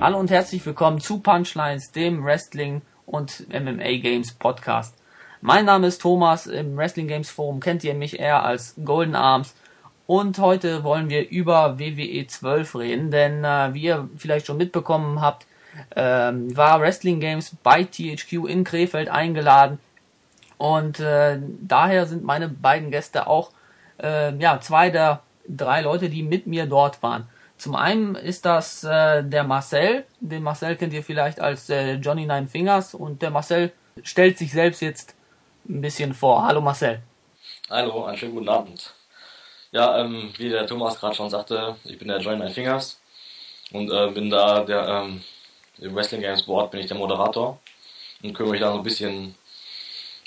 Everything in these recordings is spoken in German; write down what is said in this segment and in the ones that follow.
Hallo und herzlich willkommen zu Punchlines, dem Wrestling und MMA Games Podcast. Mein Name ist Thomas, im Wrestling Games Forum kennt ihr mich eher als Golden Arms und heute wollen wir über WWE 12 reden, denn äh, wie ihr vielleicht schon mitbekommen habt, ähm, war Wrestling Games bei THQ in Krefeld eingeladen und äh, daher sind meine beiden Gäste auch äh, ja zwei der drei Leute, die mit mir dort waren. Zum einen ist das äh, der Marcel, den Marcel kennt ihr vielleicht als äh, Johnny Nine Fingers und der Marcel stellt sich selbst jetzt ein bisschen vor. Hallo Marcel. Hallo, einen schönen guten Abend. Ja, ähm, wie der Thomas gerade schon sagte, ich bin der Johnny Nine Fingers und äh, bin da der ähm, im Wrestling Games Board bin ich der Moderator und kümmere mich da so ein bisschen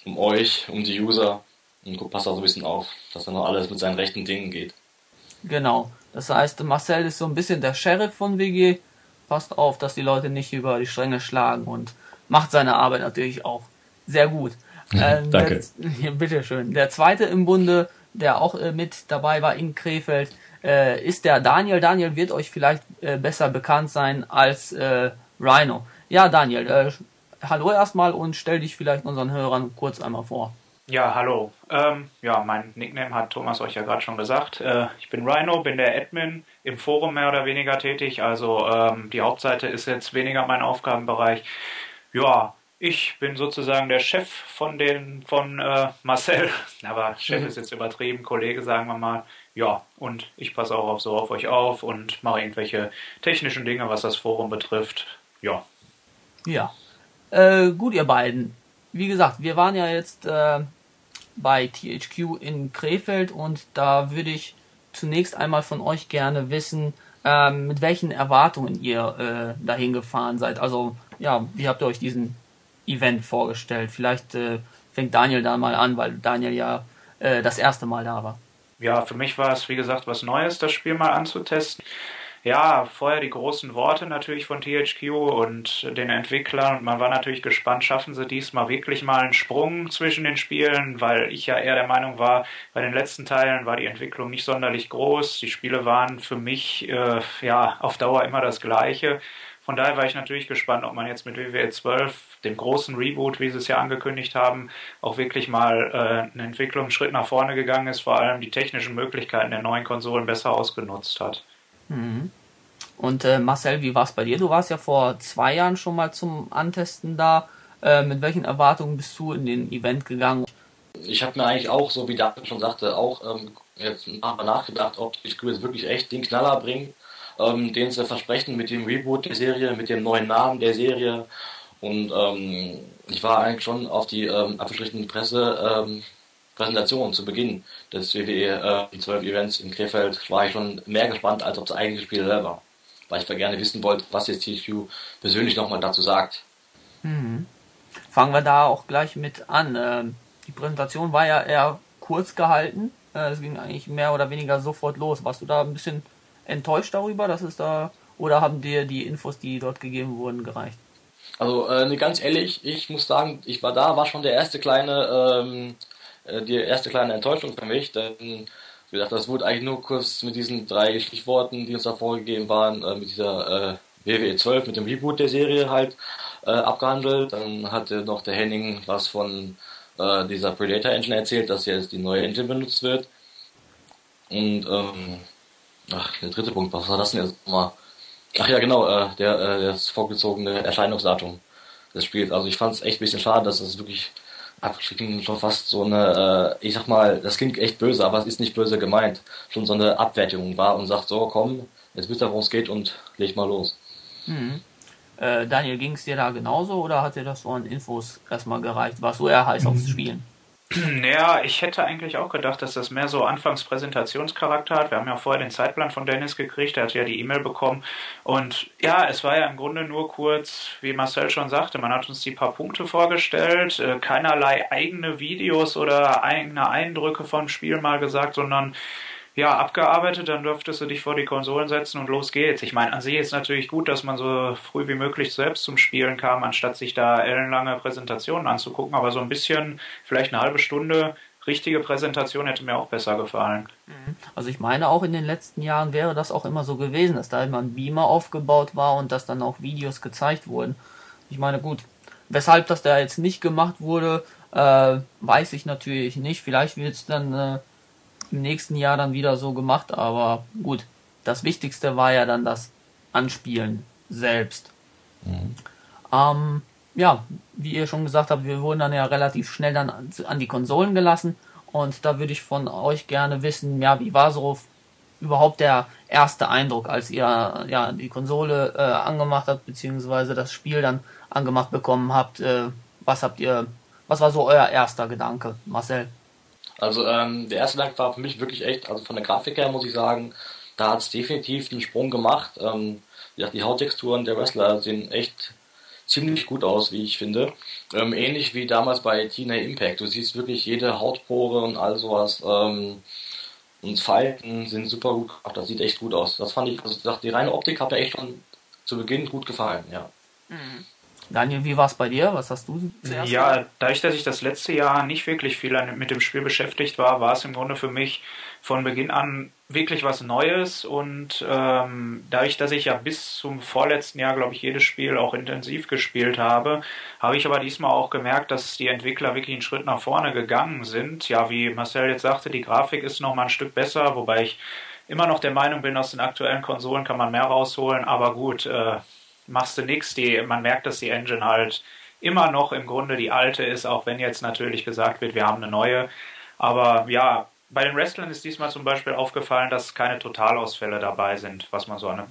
um euch, um die User und passt da so ein bisschen auf, dass dann noch alles mit seinen rechten Dingen geht. Genau. Das heißt, Marcel ist so ein bisschen der Sheriff von WG, passt auf, dass die Leute nicht über die Stränge schlagen und macht seine Arbeit natürlich auch sehr gut. Ähm, Danke. Der, bitteschön. Der zweite im Bunde, der auch äh, mit dabei war in Krefeld, äh, ist der Daniel. Daniel wird euch vielleicht äh, besser bekannt sein als äh, Rhino. Ja, Daniel, äh, hallo erstmal und stell dich vielleicht unseren Hörern kurz einmal vor. Ja, hallo. Ähm, ja, mein Nickname hat Thomas euch ja gerade schon gesagt. Äh, ich bin Rhino, bin der Admin im Forum mehr oder weniger tätig. Also ähm, die Hauptseite ist jetzt weniger mein Aufgabenbereich. Ja, ich bin sozusagen der Chef von den von äh, Marcel, aber Chef mhm. ist jetzt übertrieben, Kollege sagen wir mal. Ja, und ich passe auch auf so auf euch auf und mache irgendwelche technischen Dinge, was das Forum betrifft. Ja. Ja. Äh, gut, ihr beiden. Wie gesagt, wir waren ja jetzt äh, bei THQ in Krefeld und da würde ich zunächst einmal von euch gerne wissen, ähm, mit welchen Erwartungen ihr äh, dahin gefahren seid. Also, ja, wie habt ihr euch diesen Event vorgestellt? Vielleicht äh, fängt Daniel da mal an, weil Daniel ja äh, das erste Mal da war. Ja, für mich war es, wie gesagt, was Neues, das Spiel mal anzutesten. Ja, vorher die großen Worte natürlich von THQ und den Entwicklern und man war natürlich gespannt, schaffen sie diesmal wirklich mal einen Sprung zwischen den Spielen, weil ich ja eher der Meinung war, bei den letzten Teilen war die Entwicklung nicht sonderlich groß. Die Spiele waren für mich äh, ja auf Dauer immer das gleiche. Von daher war ich natürlich gespannt, ob man jetzt mit WWE 12, dem großen Reboot, wie sie es ja angekündigt haben, auch wirklich mal äh, einen Schritt nach vorne gegangen ist, vor allem die technischen Möglichkeiten der neuen Konsolen besser ausgenutzt hat. Mhm. Und äh, Marcel, wie war es bei dir? Du warst ja vor zwei Jahren schon mal zum Antesten da. Äh, mit welchen Erwartungen bist du in den Event gegangen? Ich habe mir eigentlich auch, so wie David schon sagte, auch ähm, jetzt mal nachgedacht, ob die Screw wirklich echt den Knaller bringen ähm, den sie versprechen mit dem Reboot der Serie, mit dem neuen Namen der Serie. Und ähm, ich war eigentlich schon auf die ähm, abgestrichenen Presse ähm, Präsentation zu Beginn des WWE äh, 12 Events in Krefeld war ich schon mehr gespannt als auf das eigentliche Spiel selber. Weil ich gerne wissen wollte, was jetzt THQ persönlich nochmal dazu sagt. Mhm. Fangen wir da auch gleich mit an. Ähm, die Präsentation war ja eher kurz gehalten. Äh, es ging eigentlich mehr oder weniger sofort los. Warst du da ein bisschen enttäuscht darüber, dass es da oder haben dir die Infos, die dort gegeben wurden, gereicht? Also äh, ganz ehrlich, ich muss sagen, ich war da, war schon der erste kleine, ähm, äh, die erste kleine Enttäuschung für mich, denn wie gesagt, das wurde eigentlich nur kurz mit diesen drei Stichworten, die uns da vorgegeben waren, äh, mit dieser äh, WWE 12, mit dem Reboot der Serie halt äh, abgehandelt. Dann hatte noch der Henning was von äh, dieser Predator Engine erzählt, dass jetzt die neue Engine benutzt wird. Und ähm, Ach, der dritte Punkt, was war das denn jetzt nochmal? Ach ja, genau, äh, der, äh, das vorgezogene Erscheinungsdatum des Spiels. Also ich fand es echt ein bisschen schade, dass es wirklich abgeschrieben schon fast so eine, äh, ich sag mal, das klingt echt böse, aber es ist nicht böse gemeint, schon so eine Abwertung war und sagt, so komm, jetzt wisst ihr, worum es geht und leg mal los. Mhm. Äh, Daniel, ging es dir da genauso oder hat dir das so an Infos erstmal gereicht? Warst du eher heiß mhm. aufs Spielen? Ja, ich hätte eigentlich auch gedacht, dass das mehr so Anfangspräsentationscharakter hat. Wir haben ja vorher den Zeitplan von Dennis gekriegt, der hat ja die E-Mail bekommen. Und ja, es war ja im Grunde nur kurz, wie Marcel schon sagte, man hat uns die paar Punkte vorgestellt, äh, keinerlei eigene Videos oder eigene Eindrücke vom Spiel mal gesagt, sondern ja, abgearbeitet, dann dürftest du dich vor die Konsolen setzen und los geht's. Ich meine, an sich ist natürlich gut, dass man so früh wie möglich selbst zum Spielen kam, anstatt sich da ellenlange Präsentationen anzugucken, aber so ein bisschen, vielleicht eine halbe Stunde, richtige Präsentation hätte mir auch besser gefallen. Mhm. Also ich meine auch in den letzten Jahren wäre das auch immer so gewesen, dass da immer ein Beamer aufgebaut war und dass dann auch Videos gezeigt wurden. Ich meine, gut, weshalb das da jetzt nicht gemacht wurde, äh, weiß ich natürlich nicht. Vielleicht wird es dann äh, im nächsten Jahr dann wieder so gemacht, aber gut, das Wichtigste war ja dann das Anspielen selbst. Mhm. Ähm, ja, wie ihr schon gesagt habt, wir wurden dann ja relativ schnell dann an, an die Konsolen gelassen und da würde ich von euch gerne wissen, ja, wie war so überhaupt der erste Eindruck, als ihr ja die Konsole äh, angemacht habt, beziehungsweise das Spiel dann angemacht bekommen habt? Äh, was habt ihr, was war so euer erster Gedanke, Marcel? Also ähm, der erste Gedanke war für mich wirklich echt, also von der Grafik her muss ich sagen, da hat es definitiv einen Sprung gemacht. Ähm, ja, die Hauttexturen der Wrestler sehen echt ziemlich gut aus, wie ich finde. Ähm, ähnlich wie damals bei TNA Impact. Du siehst wirklich jede Hautpore und all sowas. Ähm, und Falten sind super gut gemacht. Das sieht echt gut aus. Das fand ich, also die reine Optik hat mir echt schon zu Beginn gut gefallen, ja. Mhm. Daniel, wie war es bei dir? Was hast du zuerst? Ja, dadurch, dass ich das letzte Jahr nicht wirklich viel mit dem Spiel beschäftigt war, war es im Grunde für mich von Beginn an wirklich was Neues und ähm, dadurch, dass ich ja bis zum vorletzten Jahr, glaube ich, jedes Spiel auch intensiv gespielt habe, habe ich aber diesmal auch gemerkt, dass die Entwickler wirklich einen Schritt nach vorne gegangen sind. Ja, wie Marcel jetzt sagte, die Grafik ist noch mal ein Stück besser, wobei ich immer noch der Meinung bin, aus den aktuellen Konsolen kann man mehr rausholen, aber gut, äh, machst du nichts. Man merkt, dass die Engine halt immer noch im Grunde die alte ist, auch wenn jetzt natürlich gesagt wird, wir haben eine neue. Aber ja, bei den Wrestlern ist diesmal zum Beispiel aufgefallen, dass keine Totalausfälle dabei sind, was man so eine,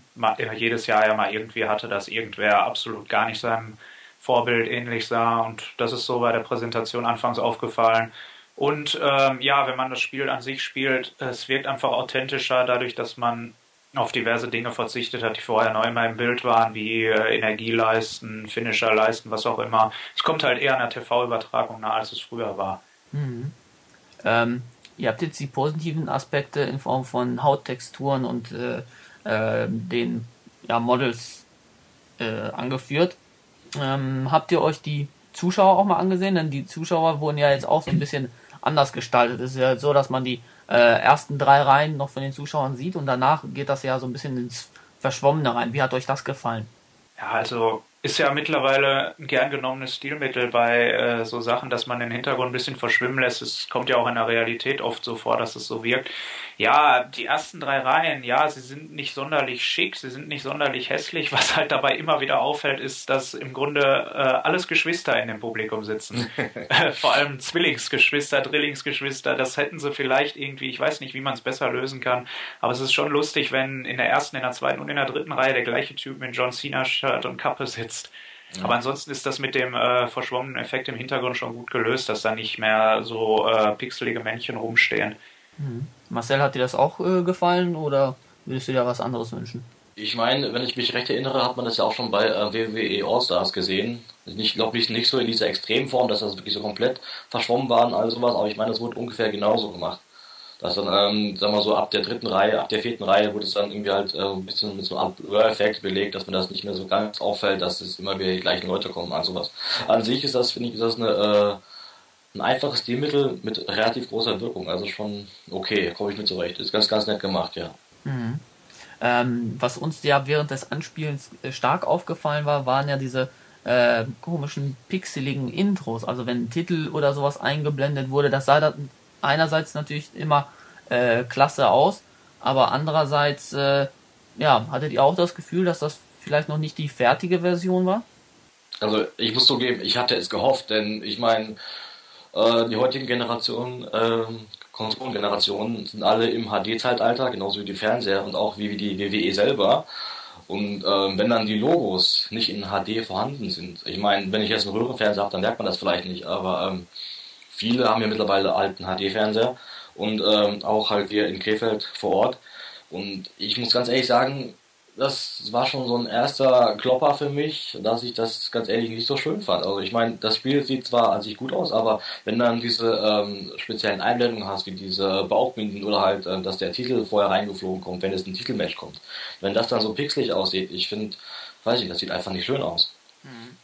jedes Jahr ja mal irgendwie hatte, dass irgendwer absolut gar nicht seinem Vorbild ähnlich sah. Und das ist so bei der Präsentation anfangs aufgefallen. Und ähm, ja, wenn man das Spiel an sich spielt, es wirkt einfach authentischer, dadurch, dass man auf diverse Dinge verzichtet hat, die vorher neu immer im Bild waren, wie äh, Energieleisten, Finisherleisten, was auch immer. Es kommt halt eher an der TV-Übertragung nah, als es früher war. Mhm. Ähm, ihr habt jetzt die positiven Aspekte in Form von Hauttexturen und äh, äh, den ja, Models äh, angeführt. Ähm, habt ihr euch die Zuschauer auch mal angesehen? Denn die Zuschauer wurden ja jetzt auch so ein bisschen anders gestaltet. Es ist ja so, dass man die äh, ersten drei Reihen noch von den Zuschauern sieht und danach geht das ja so ein bisschen ins Verschwommene rein. Wie hat euch das gefallen? Ja, also ist ja mittlerweile ein gern genommenes Stilmittel bei äh, so Sachen, dass man den Hintergrund ein bisschen verschwimmen lässt. Es kommt ja auch in der Realität oft so vor, dass es so wirkt. Ja, die ersten drei Reihen, ja, sie sind nicht sonderlich schick, sie sind nicht sonderlich hässlich. Was halt dabei immer wieder auffällt, ist, dass im Grunde äh, alles Geschwister in dem Publikum sitzen. Vor allem Zwillingsgeschwister, Drillingsgeschwister, das hätten sie vielleicht irgendwie, ich weiß nicht, wie man es besser lösen kann, aber es ist schon lustig, wenn in der ersten, in der zweiten und in der dritten Reihe der gleiche Typ mit John Cena-Shirt und Kappe sitzt jetzt. Ja. Aber ansonsten ist das mit dem äh, verschwommenen Effekt im Hintergrund schon gut gelöst, dass da nicht mehr so äh, pixelige Männchen rumstehen. Mhm. Marcel, hat dir das auch äh, gefallen oder würdest du dir was anderes wünschen? Ich meine, wenn ich mich recht erinnere, hat man das ja auch schon bei äh, WWE All-Stars gesehen. Ich glaube nicht, nicht so in dieser Extremform, dass das wirklich so komplett verschwommen war und all sowas, aber ich meine, das wurde ungefähr genauso gemacht dass dann, ähm, sagen wir so, ab der dritten Reihe, ab der vierten Reihe wurde es dann irgendwie halt äh, ein bisschen mit so einem Blur-Effekt belegt, dass man das nicht mehr so ganz auffällt, dass es immer wieder die gleichen Leute kommen, also was. An sich ist das, finde ich, ist das eine, äh, ein einfaches Stilmittel mit relativ großer Wirkung, also schon okay, komme ich mit zurecht. Ist ganz, ganz nett gemacht, ja. Mhm. Ähm, was uns ja während des Anspielens äh, stark aufgefallen war, waren ja diese äh, komischen pixeligen Intros. Also wenn ein Titel oder sowas eingeblendet wurde, das sah dann einerseits natürlich immer äh, klasse aus, aber andererseits, äh, ja, hattet ihr auch das Gefühl, dass das vielleicht noch nicht die fertige Version war? Also ich muss zugeben, ich hatte es gehofft, denn ich meine, äh, die heutigen Generationen, äh, Konsolengenerationen sind alle im HD-Zeitalter, genauso wie die Fernseher und auch wie die WWE selber. Und ähm, wenn dann die Logos nicht in HD vorhanden sind, ich meine, wenn ich jetzt einen Röhrenfernseher habe, dann merkt man das vielleicht nicht, aber ähm, viele haben ja mittlerweile alten HD-Fernseher und ähm, auch halt hier in Krefeld vor Ort. Und ich muss ganz ehrlich sagen, das war schon so ein erster Klopper für mich, dass ich das ganz ehrlich nicht so schön fand. Also ich meine, das Spiel sieht zwar an sich gut aus, aber wenn dann diese ähm, speziellen Einblendungen hast, wie diese Bauchbinden oder halt, ähm, dass der Titel vorher reingeflogen kommt, wenn es ein Titelmatch kommt, wenn das dann so pixelig aussieht, ich finde, weiß ich, das sieht einfach nicht schön aus. Mhm.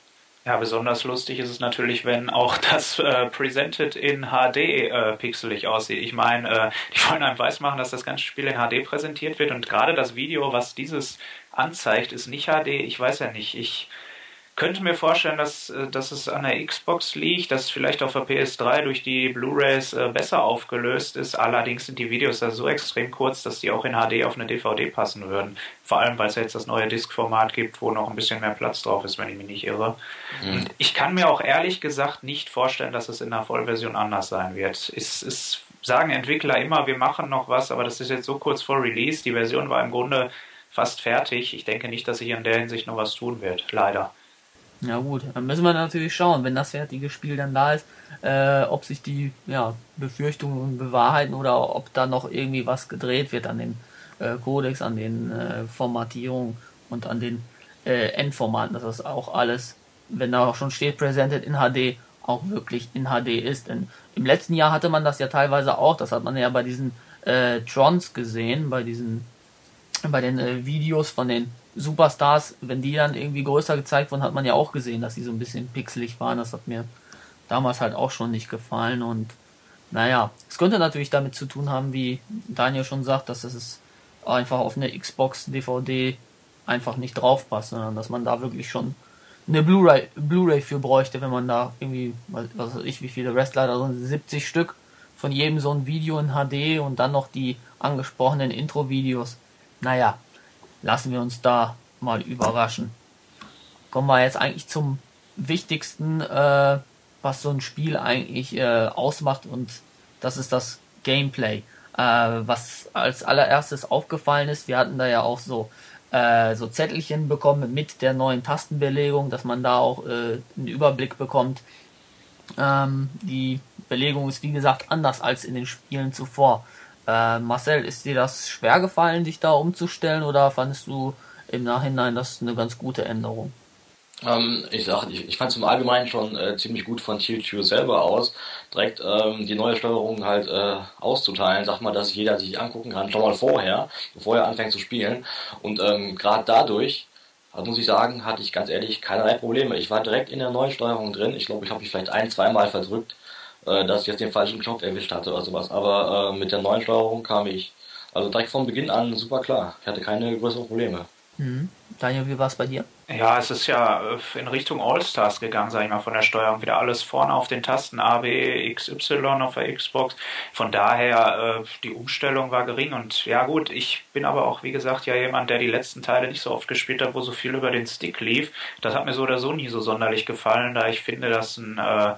Ja, besonders lustig ist es natürlich, wenn auch das äh, Presented in HD äh, pixelig aussieht. Ich meine, äh, die wollen einem weismachen, dass das ganze Spiel in HD präsentiert wird und gerade das Video, was dieses anzeigt, ist nicht HD. Ich weiß ja nicht. Ich könnte mir vorstellen, dass, äh, dass es an der Xbox liegt, dass vielleicht auf der PS3 durch die Blu-rays äh, besser aufgelöst ist. Allerdings sind die Videos da so extrem kurz, dass die auch in HD auf eine DVD passen würden. Vor allem, weil es jetzt das neue Disk-Format gibt, wo noch ein bisschen mehr Platz drauf ist, wenn ich mich nicht irre. Mhm. ich kann mir auch ehrlich gesagt nicht vorstellen, dass es in der Vollversion anders sein wird. Es, es sagen Entwickler immer, wir machen noch was, aber das ist jetzt so kurz vor Release. Die Version war im Grunde fast fertig. Ich denke nicht, dass sich in der Hinsicht noch was tun wird. Leider. Ja gut, dann müssen wir natürlich schauen, wenn das fertige Spiel dann da ist, äh, ob sich die ja, Befürchtungen bewahrheiten oder ob da noch irgendwie was gedreht wird an dem äh, Codex, an den äh, Formatierungen und an den äh, Endformaten, dass das auch alles, wenn da auch schon steht, presented in HD, auch wirklich in HD ist. Denn im letzten Jahr hatte man das ja teilweise auch, das hat man ja bei diesen äh, Trons gesehen, bei diesen bei den äh, Videos von den Superstars, wenn die dann irgendwie größer gezeigt wurden, hat man ja auch gesehen, dass sie so ein bisschen pixelig waren. Das hat mir damals halt auch schon nicht gefallen. Und naja, es könnte natürlich damit zu tun haben, wie Daniel schon sagt, dass es einfach auf eine Xbox DVD einfach nicht draufpasst, sondern dass man da wirklich schon eine Blu-ray Blu-ray für bräuchte, wenn man da irgendwie, was weiß ich, wie viele Wrestler da sind, 70 Stück von jedem so ein Video in HD und dann noch die angesprochenen Intro-Videos. Naja, lassen wir uns da mal überraschen. Kommen wir jetzt eigentlich zum wichtigsten, äh, was so ein Spiel eigentlich äh, ausmacht und das ist das Gameplay. Äh, was als allererstes aufgefallen ist, wir hatten da ja auch so äh, so Zettelchen bekommen mit der neuen Tastenbelegung, dass man da auch äh, einen Überblick bekommt. Ähm, die Belegung ist wie gesagt anders als in den Spielen zuvor. Äh, Marcel, ist dir das schwer gefallen, dich da umzustellen oder fandest du im Nachhinein das eine ganz gute Änderung? Ähm, ich sag, ich, ich fand es im Allgemeinen schon äh, ziemlich gut von THQ selber aus, direkt ähm, die neue Steuerung halt äh, auszuteilen, sag mal, dass jeder sich angucken kann, schon mal vorher, bevor er anfängt zu spielen. Und ähm, gerade dadurch, also muss ich sagen, hatte ich ganz ehrlich keinerlei Probleme. Ich war direkt in der neuen Steuerung drin. Ich glaube, ich habe mich vielleicht ein, zweimal verdrückt äh, dass ich jetzt den falschen Knopf erwischt hatte oder sowas. Aber äh, mit der neuen Steuerung kam ich also direkt von Beginn an super klar. Ich hatte keine größeren Probleme. Mhm. Daniel, wie war es bei dir? Ja, es ist ja äh, in Richtung All-Stars gegangen, sag ich mal, von der Steuerung. Wieder alles vorne auf den Tasten A, B, X, Y auf der Xbox. Von daher, äh, die Umstellung war gering. Und ja gut, ich bin aber auch, wie gesagt, ja jemand, der die letzten Teile nicht so oft gespielt hat, wo so viel über den Stick lief. Das hat mir so oder so nie so sonderlich gefallen, da ich finde, dass ein äh,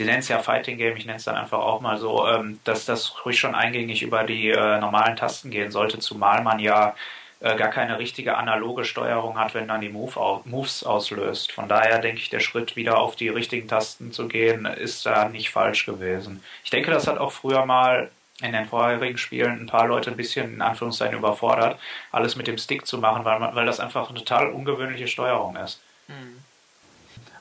sie nennen es ja Fighting Game, ich nenne es dann einfach auch mal so, ähm, dass das ruhig schon eingängig über die äh, normalen Tasten gehen sollte, zumal man ja äh, gar keine richtige analoge Steuerung hat, wenn dann die Move au Moves auslöst. Von daher denke ich, der Schritt wieder auf die richtigen Tasten zu gehen, ist da nicht falsch gewesen. Ich denke, das hat auch früher mal in den vorherigen Spielen ein paar Leute ein bisschen in Anführungszeichen überfordert, alles mit dem Stick zu machen, weil, man, weil das einfach eine total ungewöhnliche Steuerung ist. Mhm.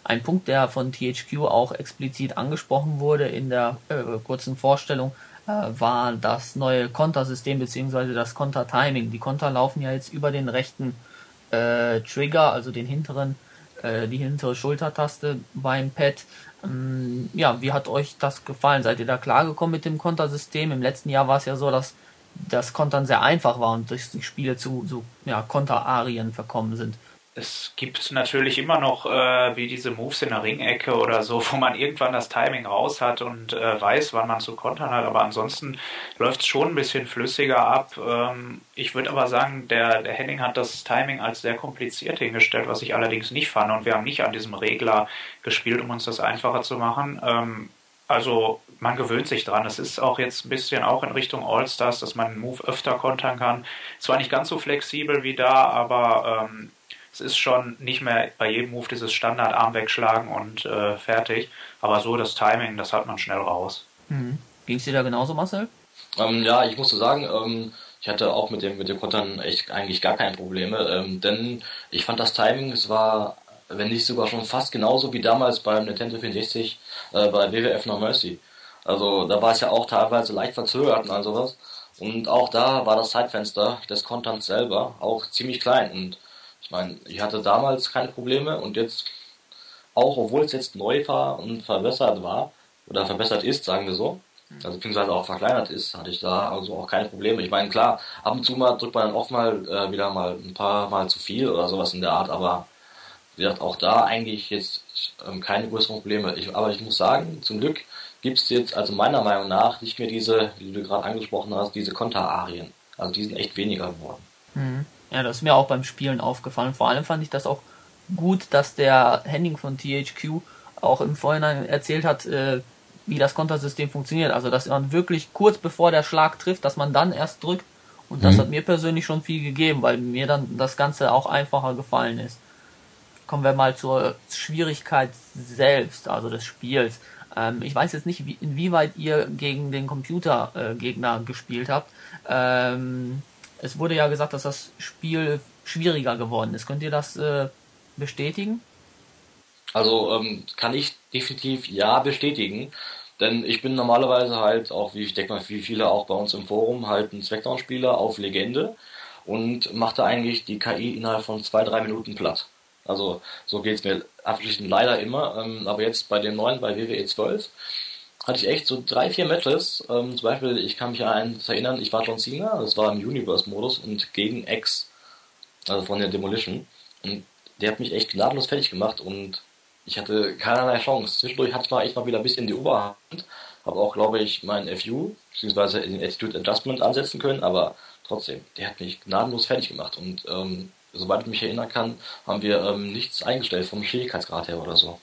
Ein Punkt, der von THQ auch explizit angesprochen wurde in der äh, kurzen Vorstellung, äh, war das neue Kontersystem bzw. das Konter-Timing. Die Konter laufen ja jetzt über den rechten äh, Trigger, also den hinteren, äh, die hintere Schultertaste beim Pad. Ähm, ja, wie hat euch das gefallen? Seid ihr da klargekommen mit dem Kontersystem? Im letzten Jahr war es ja so, dass das Kontern sehr einfach war und durch die Spiele zu so ja, Konterarien verkommen sind es gibt natürlich immer noch äh, wie diese Moves in der Ringecke oder so, wo man irgendwann das Timing raus hat und äh, weiß, wann man zu kontern hat. Aber ansonsten läuft es schon ein bisschen flüssiger ab. Ähm, ich würde aber sagen, der, der Henning hat das Timing als sehr kompliziert hingestellt, was ich allerdings nicht fand. Und wir haben nicht an diesem Regler gespielt, um uns das einfacher zu machen. Ähm, also man gewöhnt sich dran. Es ist auch jetzt ein bisschen auch in Richtung All-Stars, dass man einen Move öfter kontern kann. Zwar nicht ganz so flexibel wie da, aber ähm, es ist schon nicht mehr bei jedem Move dieses Standardarm wegschlagen und äh, fertig. Aber so das Timing, das hat man schnell raus. Mhm. Ging es dir da genauso, Marcel? Ähm, ja, ich musste sagen, ähm, ich hatte auch mit dem mit dem Kontern echt eigentlich gar keine Probleme, ähm, denn ich fand das Timing, es war, wenn nicht sogar schon fast genauso wie damals beim Nintendo 64 äh, bei WWF No Mercy. Also da war es ja auch teilweise leicht verzögert und all sowas. Und auch da war das Zeitfenster des Konterns selber auch ziemlich klein und ich meine, ich hatte damals keine Probleme und jetzt auch obwohl es jetzt neu war und verbessert war, oder verbessert ist, sagen wir so, also beziehungsweise auch verkleinert ist, hatte ich da also auch keine Probleme. Ich meine, klar, ab und zu mal drückt man dann oft mal äh, wieder mal ein paar Mal zu viel oder sowas in der Art, aber wie gesagt, auch da eigentlich jetzt ähm, keine größeren Probleme. Ich, aber ich muss sagen, zum Glück gibt es jetzt, also meiner Meinung nach, nicht mehr diese, wie du gerade angesprochen hast, diese Konterarien. Also die sind echt weniger geworden. Mhm. Ja, das ist mir auch beim Spielen aufgefallen. Vor allem fand ich das auch gut, dass der Henning von THQ auch im Vorhinein erzählt hat, äh, wie das Kontersystem funktioniert. Also, dass man wirklich kurz bevor der Schlag trifft, dass man dann erst drückt. Und das mhm. hat mir persönlich schon viel gegeben, weil mir dann das Ganze auch einfacher gefallen ist. Kommen wir mal zur Schwierigkeit selbst, also des Spiels. Ähm, ich weiß jetzt nicht, wie, inwieweit ihr gegen den Computergegner äh, gespielt habt. Ähm, es wurde ja gesagt, dass das Spiel schwieriger geworden ist. Könnt ihr das äh, bestätigen? Also ähm, kann ich definitiv ja bestätigen. Denn ich bin normalerweise halt auch, wie ich denke mal, wie viele auch bei uns im Forum, halt ein Smackdown-Spieler auf Legende und machte eigentlich die KI innerhalb von zwei, drei Minuten platt. Also so geht's mir abschließend leider immer. Ähm, aber jetzt bei dem neuen, bei WWE 12, hatte ich echt so drei, vier Matches. Ähm, zum Beispiel, ich kann mich an eins erinnern, ich war John Cena, das war im Universe-Modus und gegen X, also von der Demolition. Und der hat mich echt gnadenlos fertig gemacht und ich hatte keinerlei Chance. Zwischendurch hatte ich mal echt mal wieder ein bisschen die Oberhand, habe auch, glaube ich, meinen FU, beziehungsweise den Attitude Adjustment ansetzen können, aber trotzdem, der hat mich gnadenlos fertig gemacht und ähm, soweit ich mich erinnern kann, haben wir ähm, nichts eingestellt vom Schwierigkeitsgrad her oder so.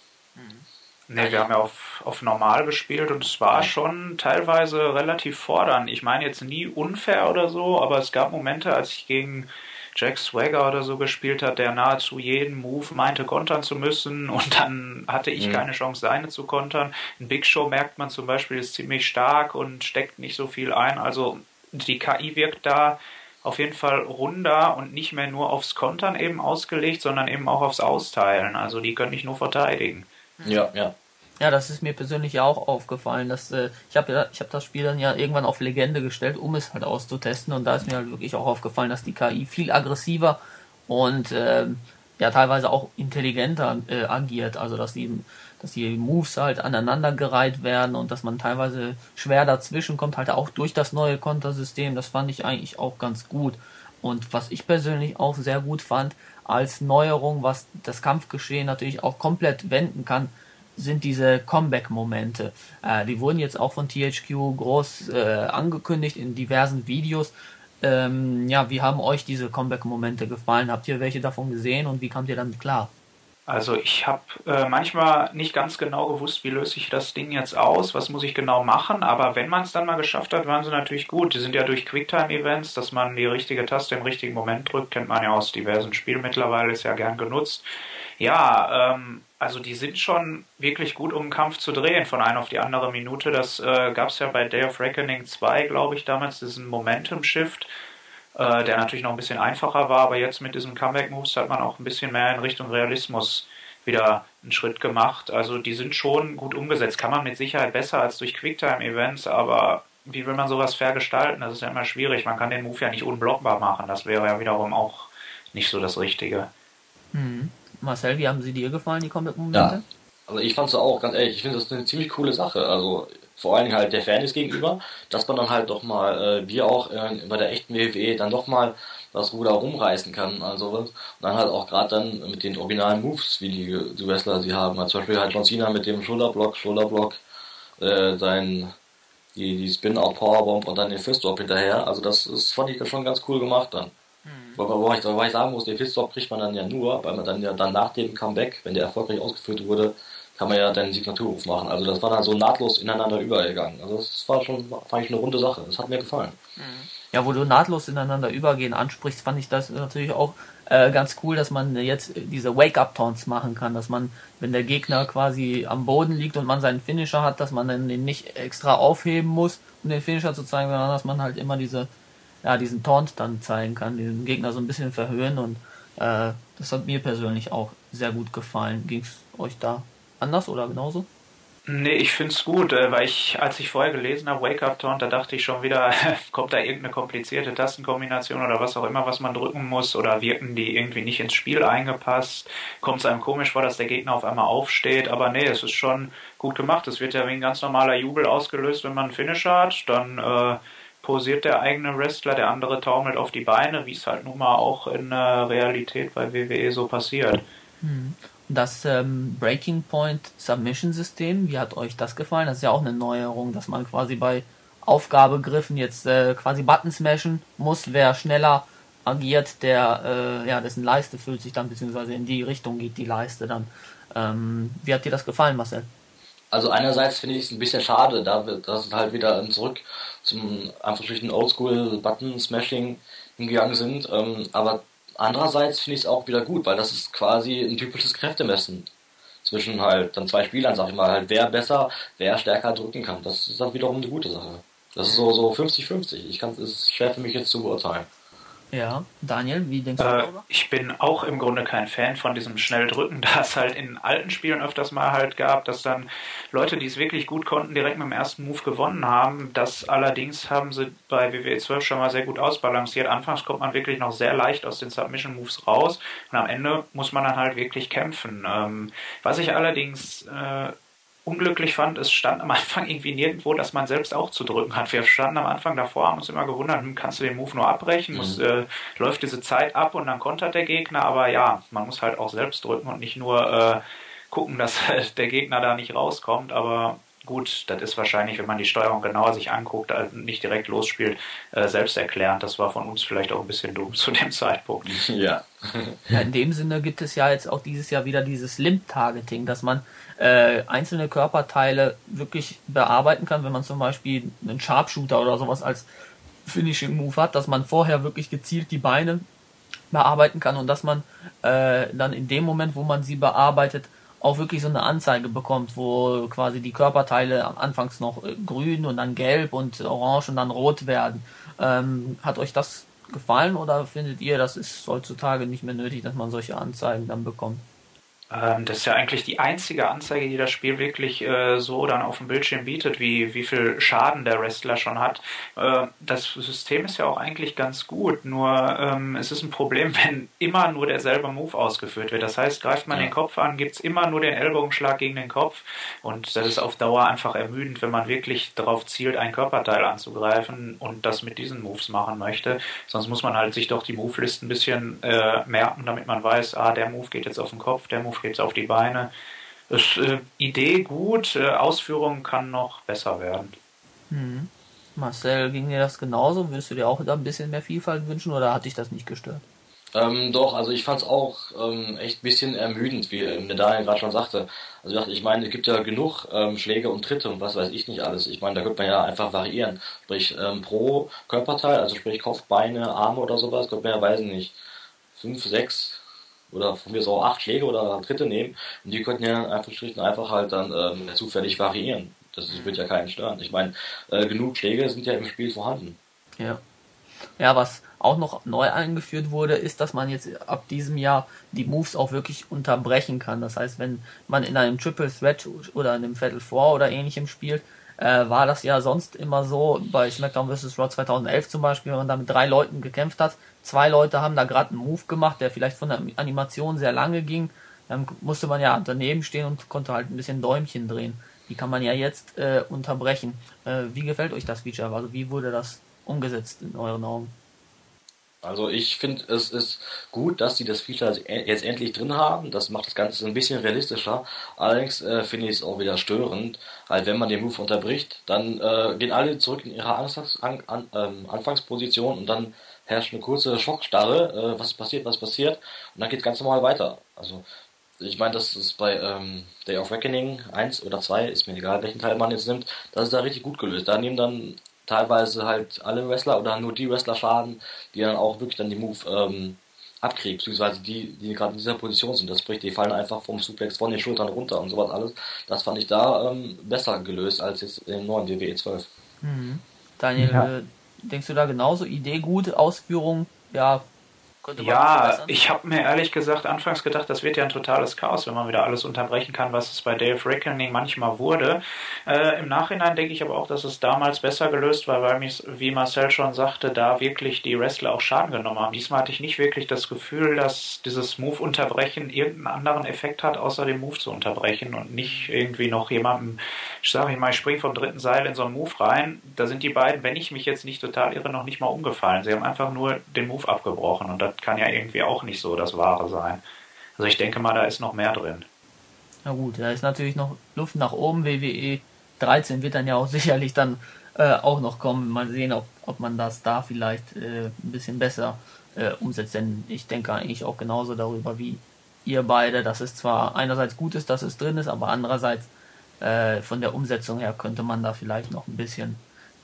Nee, wir haben ja auf, auf normal gespielt und es war schon teilweise relativ fordernd. Ich meine jetzt nie unfair oder so, aber es gab Momente, als ich gegen Jack Swagger oder so gespielt hat, der nahezu jeden Move meinte kontern zu müssen und dann hatte ich mhm. keine Chance, seine zu kontern. In Big Show merkt man zum Beispiel, ist ziemlich stark und steckt nicht so viel ein. Also die KI wirkt da auf jeden Fall runder und nicht mehr nur aufs Kontern eben ausgelegt, sondern eben auch aufs Austeilen. Also die können nicht nur verteidigen. Ja, ja. Ja, das ist mir persönlich auch aufgefallen, dass äh, ich habe ja, ich habe das Spiel dann ja irgendwann auf Legende gestellt, um es halt auszutesten und da ist mir halt wirklich auch aufgefallen, dass die KI viel aggressiver und äh, ja teilweise auch intelligenter äh, agiert, also dass die dass die Moves halt aneinandergereiht werden und dass man teilweise schwer dazwischen kommt, halt auch durch das neue Kontersystem. Das fand ich eigentlich auch ganz gut. Und was ich persönlich auch sehr gut fand, als Neuerung, was das Kampfgeschehen natürlich auch komplett wenden kann, sind diese Comeback-Momente. Äh, die wurden jetzt auch von THQ groß äh, angekündigt in diversen Videos. Ähm, ja, wie haben euch diese Comeback-Momente gefallen? Habt ihr welche davon gesehen und wie kamt ihr damit klar? Also ich habe äh, manchmal nicht ganz genau gewusst, wie löse ich das Ding jetzt aus, was muss ich genau machen, aber wenn man es dann mal geschafft hat, waren sie natürlich gut. Die sind ja durch Quicktime-Events, dass man die richtige Taste im richtigen Moment drückt, kennt man ja aus diversen Spielen mittlerweile, ist ja gern genutzt. Ja, ähm, also die sind schon wirklich gut, um einen Kampf zu drehen von einer auf die andere Minute. Das äh, gab es ja bei Day of Reckoning 2, glaube ich, damals, diesen Momentum-Shift, äh, der natürlich noch ein bisschen einfacher war, aber jetzt mit diesen Comeback-Moves hat man auch ein bisschen mehr in Richtung Realismus wieder einen Schritt gemacht. Also die sind schon gut umgesetzt. Kann man mit Sicherheit besser als durch Quicktime-Events, aber wie will man sowas fair gestalten? Das ist ja immer schwierig. Man kann den Move ja nicht unblockbar machen. Das wäre ja wiederum auch nicht so das Richtige. Mhm. Marcel, wie haben sie dir gefallen, die Comic-Momente? Ja, also ich fand es auch, ganz ehrlich, ich finde das eine ziemlich coole Sache. Also vor allen Dingen halt der Fairness gegenüber, dass man dann halt doch mal, äh, wie auch äh, bei der echten WWE, dann doch mal das Ruder rumreißen kann. Also und dann halt auch gerade dann mit den originalen Moves, wie die, die Wrestler sie haben. Also zum Beispiel halt John Cena mit dem Schulterblock, Schulterblock, äh, sein die, die Spin-Out Powerbomb und dann den Fist-Drop hinterher. Also das ist, fand ich schon ganz cool gemacht dann. Wobei ich, wobei ich sagen muss, den Fistlock kriegt man dann ja nur, weil man dann ja dann nach dem Comeback, wenn der erfolgreich ausgeführt wurde, kann man ja dann Signaturruf machen. Also das war dann so nahtlos ineinander übergegangen. Also das war schon, fand ich eine runde Sache. Das hat mir gefallen. Mhm. Ja, wo du nahtlos ineinander übergehen ansprichst, fand ich das natürlich auch äh, ganz cool, dass man jetzt diese Wake-up-Taunts machen kann, dass man, wenn der Gegner quasi am Boden liegt und man seinen Finisher hat, dass man dann den nicht extra aufheben muss, um den Finisher zu zeigen, sondern dass man halt immer diese ja, diesen Taunt dann zeigen kann, den Gegner so ein bisschen verhöhen und äh, das hat mir persönlich auch sehr gut gefallen. Ging es euch da anders oder genauso? Nee, ich find's gut, äh, weil ich, als ich vorher gelesen habe, Wake Up Taunt, da dachte ich schon wieder, kommt da irgendeine komplizierte Tastenkombination oder was auch immer, was man drücken muss oder wirken die irgendwie nicht ins Spiel eingepasst? Kommt es einem komisch vor, dass der Gegner auf einmal aufsteht? Aber nee, es ist schon gut gemacht. Es wird ja wie ein ganz normaler Jubel ausgelöst, wenn man einen Finisher hat. Dann äh, posiert der eigene Wrestler, der andere taumelt auf die Beine, wie es halt nun mal auch in äh, Realität bei WWE so passiert. Hm. Das ähm, Breaking Point Submission System, wie hat euch das gefallen? Das ist ja auch eine Neuerung, dass man quasi bei Aufgabegriffen jetzt äh, quasi Button smashen muss. Wer schneller agiert, der äh, ja dessen Leiste füllt sich dann beziehungsweise in die Richtung geht die Leiste dann. Ähm, wie hat dir das gefallen, Marcel? Also einerseits finde ich es ein bisschen schade, da wir, dass wir halt wieder zurück zum einfach Oldschool Button Smashing hingegangen sind. Ähm, aber Andererseits finde ich es auch wieder gut, weil das ist quasi ein typisches Kräftemessen zwischen halt dann zwei Spielern, sag ich mal, halt wer besser, wer stärker drücken kann. Das ist dann wiederum eine gute Sache. Das ist so so 50-50. Ich kann es ist schwer für mich jetzt zu beurteilen. Ja, Daniel, wie denkst du äh, darüber? Ich bin auch im Grunde kein Fan von diesem Schnelldrücken, da es halt in alten Spielen öfters mal halt gab, dass dann Leute, die es wirklich gut konnten, direkt mit dem ersten Move gewonnen haben. Das allerdings haben sie bei WWE 12 schon mal sehr gut ausbalanciert. Anfangs kommt man wirklich noch sehr leicht aus den Submission Moves raus und am Ende muss man dann halt wirklich kämpfen. Ähm, was ich allerdings äh, unglücklich fand, es stand am Anfang irgendwie nirgendwo, dass man selbst auch zu drücken hat. Wir standen am Anfang davor, haben uns immer gewundert, hm, kannst du den Move nur abbrechen, mhm. muss, äh, läuft diese Zeit ab und dann kontert der Gegner, aber ja, man muss halt auch selbst drücken und nicht nur äh, gucken, dass halt der Gegner da nicht rauskommt, aber gut, das ist wahrscheinlich, wenn man die Steuerung genauer sich anguckt, also nicht direkt losspielt, äh, selbsterklärend. Das war von uns vielleicht auch ein bisschen dumm zu dem Zeitpunkt. Ja. ja. In dem Sinne gibt es ja jetzt auch dieses Jahr wieder dieses Limb-Targeting, dass man äh, einzelne Körperteile wirklich bearbeiten kann, wenn man zum Beispiel einen Sharpshooter oder sowas als Finishing Move hat, dass man vorher wirklich gezielt die Beine bearbeiten kann und dass man äh, dann in dem Moment, wo man sie bearbeitet, auch wirklich so eine Anzeige bekommt, wo quasi die Körperteile anfangs noch äh, grün und dann gelb und orange und dann rot werden. Ähm, hat euch das gefallen oder findet ihr, das ist heutzutage nicht mehr nötig, dass man solche Anzeigen dann bekommt? Ähm, das ist ja eigentlich die einzige Anzeige, die das Spiel wirklich äh, so dann auf dem Bildschirm bietet, wie, wie viel Schaden der Wrestler schon hat. Äh, das System ist ja auch eigentlich ganz gut, nur ähm, es ist ein Problem, wenn immer nur derselbe Move ausgeführt wird. Das heißt, greift man ja. den Kopf an, gibt's immer nur den Ellbogenschlag gegen den Kopf und das ist auf Dauer einfach ermüdend, wenn man wirklich darauf zielt, ein Körperteil anzugreifen und das mit diesen Moves machen möchte. Sonst muss man halt sich doch die Move-List ein bisschen äh, merken, damit man weiß, ah, der Move geht jetzt auf den Kopf, der Move Kopf, hebt auf die Beine. Ist, äh, Idee gut, äh, Ausführung kann noch besser werden. Hm. Marcel, ging dir das genauso? Würdest du dir auch da ein bisschen mehr Vielfalt wünschen oder hat dich das nicht gestört? Ähm, doch, also ich fand es auch ähm, echt ein bisschen ermüdend, wie der Daniel gerade schon sagte. Also ich meine, es gibt ja genug ähm, Schläge und Tritte und was weiß ich nicht alles. Ich meine, da könnte man ja einfach variieren. Sprich, ähm, pro Körperteil, also sprich Kopf, Beine, Arme oder sowas, könnte man ja, weiß nicht, fünf, sechs oder von mir so acht Schläge oder Dritte nehmen und die könnten ja einfach einfach halt dann ähm, zufällig variieren. Das wird ja keinen stören. Ich meine, äh, genug Schläge sind ja im Spiel vorhanden. Ja. Ja, was auch noch neu eingeführt wurde, ist, dass man jetzt ab diesem Jahr die Moves auch wirklich unterbrechen kann. Das heißt, wenn man in einem Triple Threat oder in einem Fatal Four oder ähnlichem spielt, äh, war das ja sonst immer so, bei SmackDown vs. Raw 2011 zum Beispiel, wenn man da mit drei Leuten gekämpft hat, zwei Leute haben da gerade einen Move gemacht, der vielleicht von der Animation sehr lange ging, dann musste man ja daneben stehen und konnte halt ein bisschen Däumchen drehen. Die kann man ja jetzt äh, unterbrechen. Äh, wie gefällt euch das Feature? Also wie wurde das umgesetzt in euren Augen? Also ich finde, es ist gut, dass sie das Feature jetzt endlich drin haben. Das macht das Ganze ein bisschen realistischer. Allerdings äh, finde ich es auch wieder störend, halt wenn man den Move unterbricht, dann äh, gehen alle zurück in ihre Anfangs an, an, ähm, Anfangsposition und dann herrscht eine kurze Schockstarre, äh, was passiert, was passiert, und dann geht es ganz normal weiter. Also ich meine, das ist bei ähm, Day of Reckoning 1 oder 2, ist mir egal, welchen Teil man jetzt nimmt, das ist da richtig gut gelöst. Da nehmen dann teilweise halt alle Wrestler oder nur die Wrestler Schaden, die dann auch wirklich dann die Move ähm, abkriegen, beziehungsweise die, die gerade in dieser Position sind. Das spricht, die fallen einfach vom Suplex von den Schultern runter und sowas alles. Das fand ich da ähm, besser gelöst als jetzt im neuen WWE 12. Mhm. Daniel, ja. Äh, denkst du da genauso? Idee gut, Ausführung, ja, ja, ich habe mir ehrlich gesagt anfangs gedacht, das wird ja ein totales Chaos, wenn man wieder alles unterbrechen kann, was es bei Dave Reckoning manchmal wurde. Äh, Im Nachhinein denke ich aber auch, dass es damals besser gelöst war, weil, mich, wie Marcel schon sagte, da wirklich die Wrestler auch Schaden genommen haben. Diesmal hatte ich nicht wirklich das Gefühl, dass dieses Move-Unterbrechen irgendeinen anderen Effekt hat, außer den Move zu unterbrechen und nicht irgendwie noch jemandem, ich sage mal, ich springe vom dritten Seil in so einen Move rein. Da sind die beiden, wenn ich mich jetzt nicht total irre, noch nicht mal umgefallen. Sie haben einfach nur den Move abgebrochen und das kann ja irgendwie auch nicht so das Wahre sein. Also ich denke mal, da ist noch mehr drin. Na gut, da ist natürlich noch Luft nach oben. WWE 13 wird dann ja auch sicherlich dann äh, auch noch kommen. Mal sehen, ob, ob man das da vielleicht äh, ein bisschen besser äh, umsetzt. Denn ich denke eigentlich auch genauso darüber wie ihr beide, dass es zwar einerseits gut ist, dass es drin ist, aber andererseits äh, von der Umsetzung her könnte man da vielleicht noch ein bisschen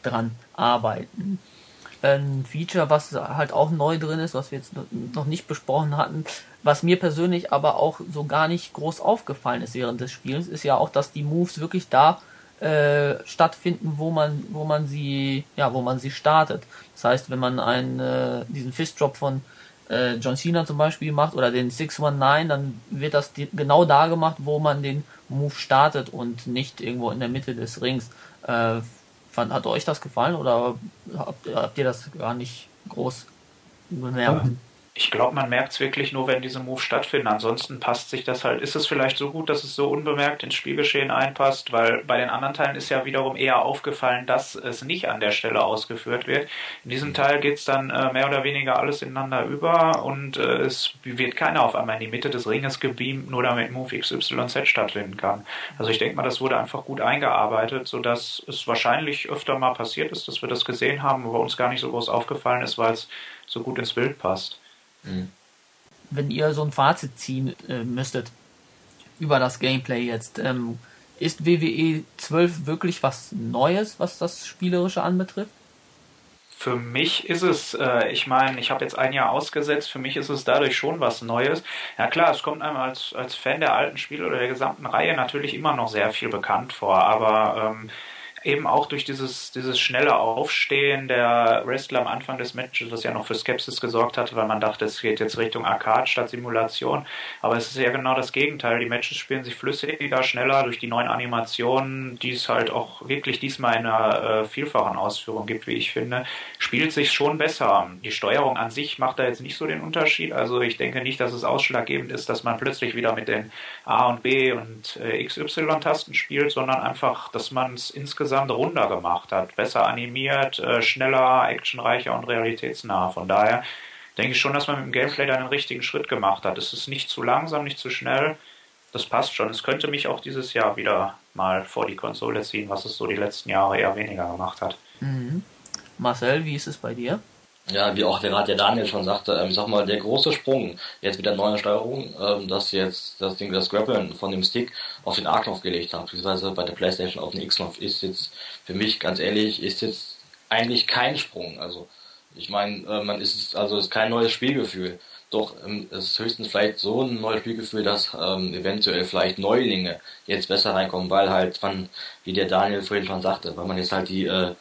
dran arbeiten ein Feature, was halt auch neu drin ist, was wir jetzt noch nicht besprochen hatten, was mir persönlich aber auch so gar nicht groß aufgefallen ist während des Spiels, ist ja auch, dass die Moves wirklich da äh, stattfinden, wo man, wo man sie, ja, wo man sie startet. Das heißt, wenn man einen, äh, diesen Fist Drop von äh, John Cena zum Beispiel macht oder den 619, dann wird das genau da gemacht, wo man den Move startet und nicht irgendwo in der Mitte des Rings. Äh, Fand, hat euch das gefallen oder habt, habt ihr das gar nicht groß bemerkt? Ich glaube, man merkt es wirklich nur, wenn diese Moves stattfinden. Ansonsten passt sich das halt. Ist es vielleicht so gut, dass es so unbemerkt ins Spielgeschehen einpasst? Weil bei den anderen Teilen ist ja wiederum eher aufgefallen, dass es nicht an der Stelle ausgeführt wird. In diesem Teil geht es dann äh, mehr oder weniger alles ineinander über und äh, es wird keiner auf einmal in die Mitte des Ringes gebeamt, nur damit Move XYZ stattfinden kann. Also ich denke mal, das wurde einfach gut eingearbeitet, sodass es wahrscheinlich öfter mal passiert ist, dass wir das gesehen haben, aber uns gar nicht so groß aufgefallen ist, weil es so gut ins Bild passt. Mhm. Wenn ihr so ein Fazit ziehen äh, müsstet über das Gameplay jetzt, ähm, ist WWE 12 wirklich was Neues, was das Spielerische anbetrifft? Für mich ist es, äh, ich meine, ich habe jetzt ein Jahr ausgesetzt, für mich ist es dadurch schon was Neues. Ja klar, es kommt einem als, als Fan der alten Spiele oder der gesamten Reihe natürlich immer noch sehr viel bekannt vor, aber ähm, eben auch durch dieses, dieses schnelle Aufstehen der Wrestler am Anfang des Matches, was ja noch für Skepsis gesorgt hatte, weil man dachte, es geht jetzt Richtung Arcade statt Simulation. Aber es ist ja genau das Gegenteil. Die Matches spielen sich flüssiger, schneller durch die neuen Animationen, die es halt auch wirklich diesmal in einer äh, vielfachen Ausführung gibt, wie ich finde, spielt sich schon besser. Die Steuerung an sich macht da jetzt nicht so den Unterschied. Also ich denke nicht, dass es ausschlaggebend ist, dass man plötzlich wieder mit den A und B und äh, XY-Tasten spielt, sondern einfach, dass man es insgesamt insgesamt runder gemacht hat. Besser animiert, äh, schneller, actionreicher und realitätsnah. Von daher denke ich schon, dass man mit dem Gameplay da einen richtigen Schritt gemacht hat. Es ist nicht zu langsam, nicht zu schnell. Das passt schon. Es könnte mich auch dieses Jahr wieder mal vor die Konsole ziehen, was es so die letzten Jahre eher weniger gemacht hat. Mhm. Marcel, wie ist es bei dir? Ja, wie auch der gerade der Daniel schon sagte, ähm, ich sag mal, der große Sprung jetzt mit der neuen Steuerung, ähm, dass jetzt das Ding, das Grappeln von dem Stick auf den A-Knopf gelegt hat, beziehungsweise bei der Playstation auf den X-Knopf, ist jetzt für mich ganz ehrlich, ist jetzt eigentlich kein Sprung. Also ich meine, äh, man ist also ist kein neues Spielgefühl. Doch ähm, es ist höchstens vielleicht so ein neues Spielgefühl, dass ähm, eventuell vielleicht Neulinge jetzt besser reinkommen, weil halt man, wie der Daniel vorhin schon sagte, weil man jetzt halt die äh,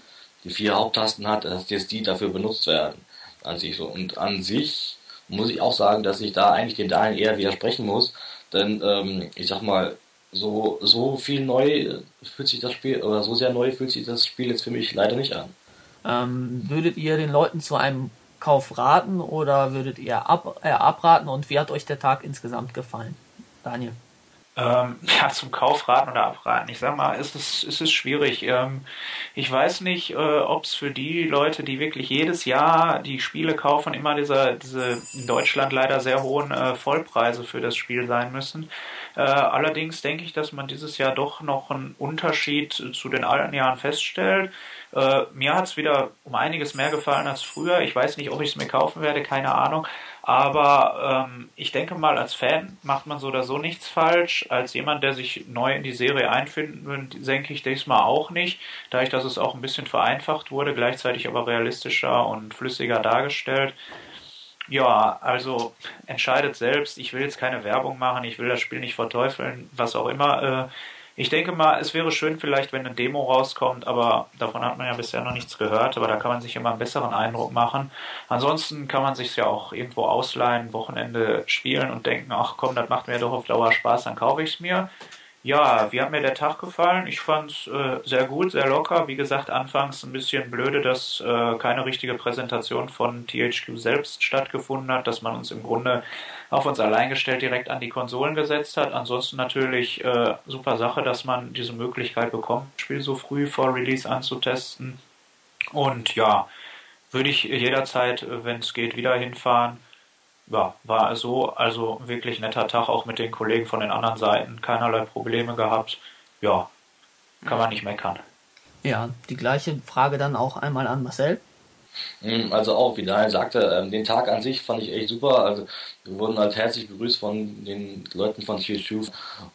die vier Haupttasten hat, dass jetzt die dafür benutzt werden. An sich so. Und an sich muss ich auch sagen, dass ich da eigentlich dem Daniel eher widersprechen muss, denn ähm, ich sag mal, so, so viel neu fühlt sich das Spiel, oder so sehr neu fühlt sich das Spiel jetzt für mich leider nicht an. Ähm, würdet ihr den Leuten zu einem Kauf raten oder würdet ihr ab, äh, abraten und wie hat euch der Tag insgesamt gefallen? Daniel ähm, ja, zum Kauf raten oder abraten. Ich sag mal, ist es, ist es schwierig. Ähm, ich weiß nicht, äh, ob es für die Leute, die wirklich jedes Jahr die Spiele kaufen, immer dieser, diese in Deutschland leider sehr hohen äh, Vollpreise für das Spiel sein müssen. Äh, allerdings denke ich, dass man dieses Jahr doch noch einen Unterschied zu den alten Jahren feststellt. Äh, mir hat es wieder um einiges mehr gefallen als früher. Ich weiß nicht, ob ich es mir kaufen werde, keine Ahnung. Aber ähm, ich denke mal, als Fan macht man so oder so nichts falsch. Als jemand, der sich neu in die Serie einfinden will, denke ich diesmal auch nicht. Dadurch, dass es auch ein bisschen vereinfacht wurde, gleichzeitig aber realistischer und flüssiger dargestellt. Ja, also entscheidet selbst. Ich will jetzt keine Werbung machen, ich will das Spiel nicht verteufeln, was auch immer. Äh, Ich denke mal, es wäre schön vielleicht, wenn eine Demo rauskommt, aber davon hat man ja bisher noch nichts gehört, aber da kann man sich immer einen besseren Eindruck machen. Ansonsten kann man sich ja auch irgendwo ausleihen, Wochenende spielen und denken, ach komm, das macht mir doch auf Dauer Spaß, dann kaufe ich es mir. Ja, wie hat mir der Tag gefallen? Ich fand es äh, sehr gut, sehr locker. Wie gesagt, anfangs ein bisschen blöde, dass äh, keine richtige Präsentation von THQ selbst stattgefunden hat, dass man uns im Grunde auf uns allein gestellt direkt an die Konsolen gesetzt hat. Ansonsten natürlich äh, super Sache, dass man diese Möglichkeit bekommt, das Spiel so früh vor Release anzutesten. Und ja, würde ich jederzeit, wenn es geht, wieder hinfahren ja, war so, also wirklich netter Tag, auch mit den Kollegen von den anderen Seiten, keinerlei Probleme gehabt. Ja, kann man nicht meckern. Ja, die gleiche Frage dann auch einmal an Marcel. Hm, also auch, wie Daniel sagte, ähm, den Tag an sich fand ich echt super. Also wir wurden halt herzlich begrüßt von den Leuten von THQ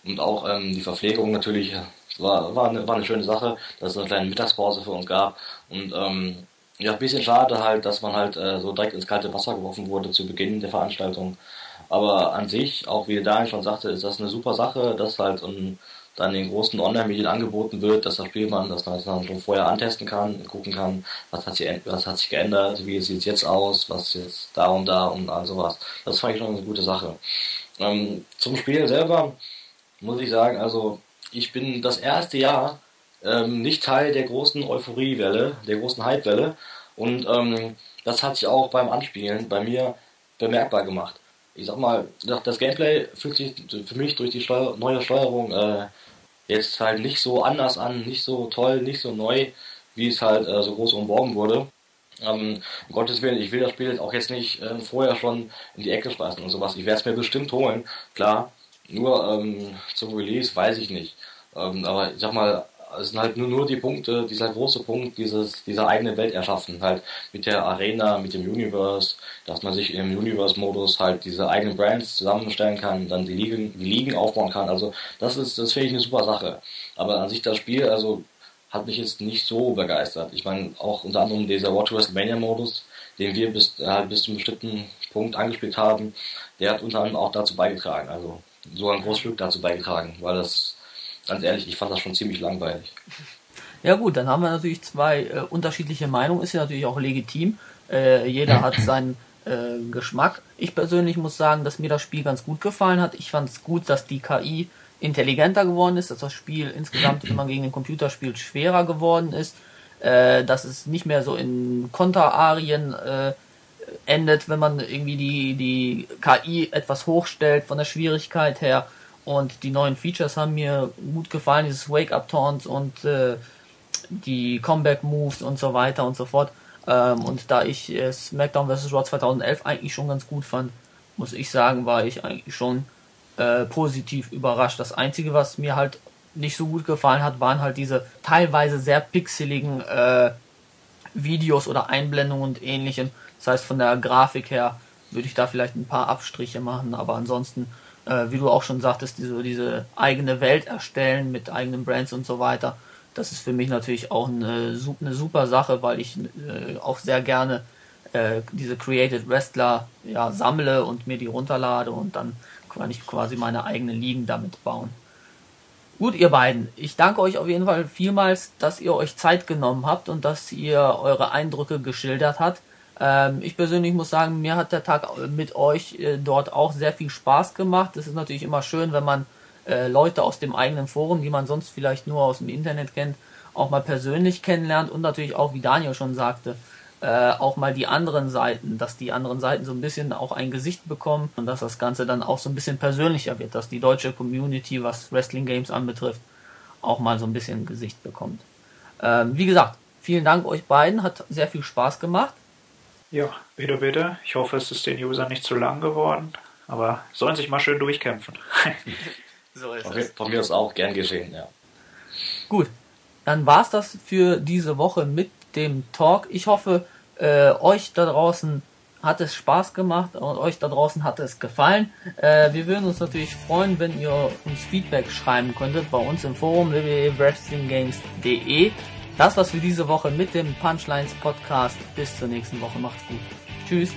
und auch ähm, die Verpflegung natürlich war, war, eine, war eine schöne Sache, dass es eine kleine Mittagspause für uns gab und ähm, ja, ein bisschen schade halt, dass man halt äh, so direkt ins kalte Wasser geworfen wurde zu Beginn der Veranstaltung. Aber an sich, auch wie Daniel schon sagte, ist das eine super Sache, dass halt um, dann den großen Online-Medien angeboten wird, dass das Spiel man, dass man das schon vorher antesten kann, gucken kann, was hat sich, was hat sich geändert, wie sieht es jetzt aus, was jetzt da und da und all sowas. Das fand ich schon eine gute Sache. Ähm, zum Spiel selber muss ich sagen, also ich bin das erste Jahr ähm, nicht Teil der großen Euphoriewelle, der großen Hypewelle. Und ähm, das hat sich auch beim Anspielen bei mir bemerkbar gemacht. Ich sag mal, das Gameplay fühlt sich für mich durch die Steuer neue Steuerung äh, jetzt halt nicht so anders an, nicht so toll, nicht so neu, wie es halt äh, so groß umworben wurde. Ähm, um Gottes Willen, ich will das Spiel auch jetzt nicht äh, vorher schon in die Ecke schmeißen und sowas. Ich werde es mir bestimmt holen, klar. Nur ähm, zum Release weiß ich nicht. Ähm, aber ich sag mal, es sind halt nur, nur die Punkte, dieser große Punkt, dieses, dieser eigene Welt erschaffen, halt mit der Arena, mit dem Universe, dass man sich im Universe-Modus halt diese eigenen Brands zusammenstellen kann, dann die Ligen, die Ligen aufbauen kann. Also das ist, das finde ich eine super Sache. Aber an sich das Spiel, also hat mich jetzt nicht so begeistert. Ich meine, auch unter anderem dieser Watch WrestleMania Modus, den wir bis, halt bis zu einem bestimmten Punkt angespielt haben, der hat unter anderem auch dazu beigetragen. Also so ein großes Stück dazu beigetragen, weil das ganz ehrlich, ich fand das schon ziemlich langweilig. Ja gut, dann haben wir natürlich zwei äh, unterschiedliche Meinungen, ist ja natürlich auch legitim. Äh, jeder hat seinen äh, Geschmack. Ich persönlich muss sagen, dass mir das Spiel ganz gut gefallen hat. Ich fand es gut, dass die KI intelligenter geworden ist, dass das Spiel insgesamt, wenn man gegen den Computer spielt, schwerer geworden ist, äh, dass es nicht mehr so in Konterarien äh, endet, wenn man irgendwie die, die KI etwas hochstellt von der Schwierigkeit her. Und die neuen Features haben mir gut gefallen, dieses Wake-Up-Taunts und äh, die Comeback-Moves und so weiter und so fort. Ähm, und da ich äh, SmackDown vs. Raw 2011 eigentlich schon ganz gut fand, muss ich sagen, war ich eigentlich schon äh, positiv überrascht. Das Einzige, was mir halt nicht so gut gefallen hat, waren halt diese teilweise sehr pixeligen äh, Videos oder Einblendungen und ähnlichem. Das heißt, von der Grafik her würde ich da vielleicht ein paar Abstriche machen, aber ansonsten äh, wie du auch schon sagtest, diese, diese eigene Welt erstellen mit eigenen Brands und so weiter. Das ist für mich natürlich auch eine, eine super Sache, weil ich äh, auch sehr gerne äh, diese Created Wrestler ja, sammle und mir die runterlade und dann kann ich quasi meine eigenen Ligen damit bauen. Gut, ihr beiden, ich danke euch auf jeden Fall vielmals, dass ihr euch Zeit genommen habt und dass ihr eure Eindrücke geschildert habt. Ähm, ich persönlich muss sagen, mir hat der Tag mit euch äh, dort auch sehr viel Spaß gemacht. Es ist natürlich immer schön, wenn man äh, Leute aus dem eigenen Forum, die man sonst vielleicht nur aus dem Internet kennt, auch mal persönlich kennenlernt und natürlich auch, wie Daniel schon sagte, äh, auch mal die anderen Seiten, dass die anderen Seiten so ein bisschen auch ein Gesicht bekommen und dass das Ganze dann auch so ein bisschen persönlicher wird, dass die deutsche Community, was Wrestling Games anbetrifft, auch mal so ein bisschen Gesicht bekommt. Ähm, wie gesagt, vielen Dank euch beiden, hat sehr viel Spaß gemacht. Ja, bitte, bitte. Ich hoffe, es ist den Usern nicht zu lang geworden, aber sollen sich mal schön durchkämpfen. so ist es. Von mir ist auch gern geschehen, ja. Gut, dann war's das für diese Woche mit dem Talk. Ich hoffe, äh, euch da draußen hat es Spaß gemacht und euch da draußen hat es gefallen. Äh, wir würden uns natürlich freuen, wenn ihr uns Feedback schreiben könntet bei uns im Forum www.wrestlinggames.de. Das war's für diese Woche mit dem Punchlines Podcast. Bis zur nächsten Woche. Macht's gut. Tschüss.